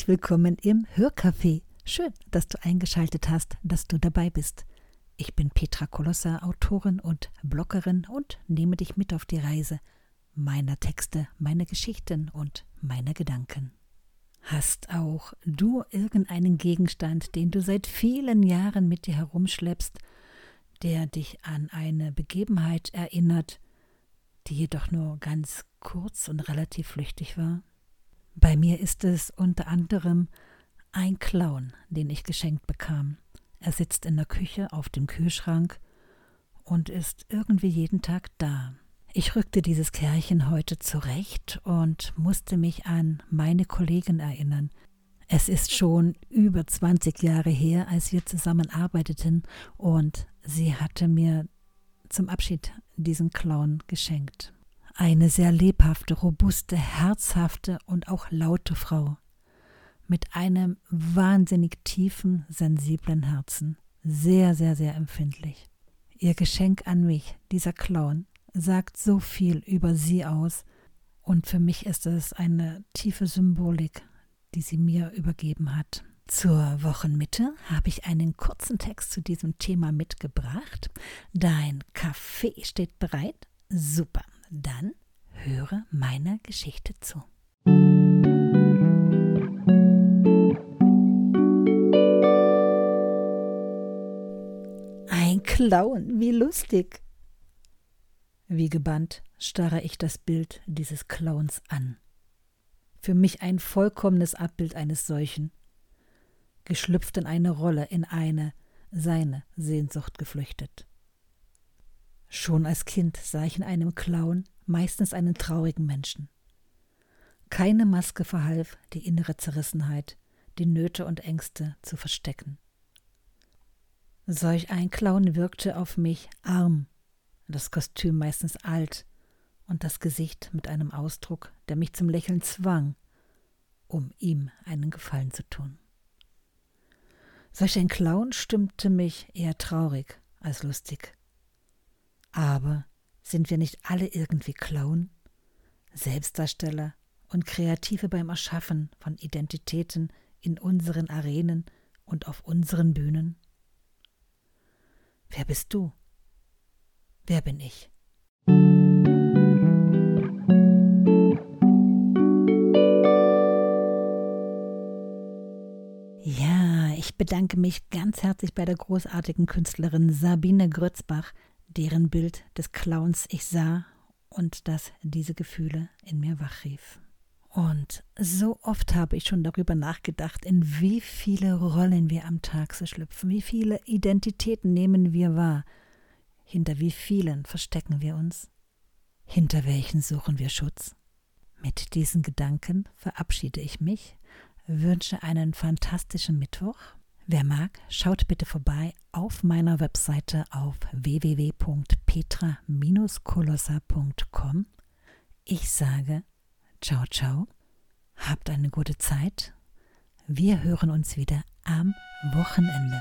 herzlich willkommen im Hörcafé. Schön, dass du eingeschaltet hast, dass du dabei bist. Ich bin Petra Kolossa, Autorin und Bloggerin und nehme dich mit auf die Reise meiner Texte, meiner Geschichten und meiner Gedanken. Hast auch du irgendeinen Gegenstand, den du seit vielen Jahren mit dir herumschleppst, der dich an eine Begebenheit erinnert, die jedoch nur ganz kurz und relativ flüchtig war? Bei mir ist es unter anderem ein Clown, den ich geschenkt bekam. Er sitzt in der Küche auf dem Kühlschrank und ist irgendwie jeden Tag da. Ich rückte dieses Kerlchen heute zurecht und musste mich an meine Kollegin erinnern. Es ist schon über 20 Jahre her, als wir zusammen arbeiteten und sie hatte mir zum Abschied diesen Clown geschenkt. Eine sehr lebhafte, robuste, herzhafte und auch laute Frau. Mit einem wahnsinnig tiefen, sensiblen Herzen. Sehr, sehr, sehr empfindlich. Ihr Geschenk an mich, dieser Clown, sagt so viel über sie aus. Und für mich ist es eine tiefe Symbolik, die sie mir übergeben hat. Zur Wochenmitte habe ich einen kurzen Text zu diesem Thema mitgebracht. Dein Kaffee steht bereit. Super. Dann höre meiner Geschichte zu. Ein Clown, wie lustig. Wie gebannt starre ich das Bild dieses Clowns an. Für mich ein vollkommenes Abbild eines solchen, geschlüpft in eine Rolle, in eine, seine Sehnsucht geflüchtet. Schon als Kind sah ich in einem Clown meistens einen traurigen Menschen. Keine Maske verhalf, die innere Zerrissenheit, die Nöte und Ängste zu verstecken. Solch ein Clown wirkte auf mich arm, das Kostüm meistens alt und das Gesicht mit einem Ausdruck, der mich zum Lächeln zwang, um ihm einen Gefallen zu tun. Solch ein Clown stimmte mich eher traurig als lustig. Aber sind wir nicht alle irgendwie Clown, Selbstdarsteller und Kreative beim Erschaffen von Identitäten in unseren Arenen und auf unseren Bühnen? Wer bist du? Wer bin ich? Ja, ich bedanke mich ganz herzlich bei der großartigen Künstlerin Sabine Grützbach, deren Bild des Clowns ich sah und das diese Gefühle in mir wachrief. Und so oft habe ich schon darüber nachgedacht, in wie viele Rollen wir am Tag so schlüpfen, wie viele Identitäten nehmen wir wahr, hinter wie vielen verstecken wir uns, hinter welchen suchen wir Schutz. Mit diesen Gedanken verabschiede ich mich, wünsche einen fantastischen Mittwoch Wer mag, schaut bitte vorbei auf meiner Webseite auf www.petra-kolossa.com. Ich sage ciao ciao, habt eine gute Zeit. Wir hören uns wieder am Wochenende.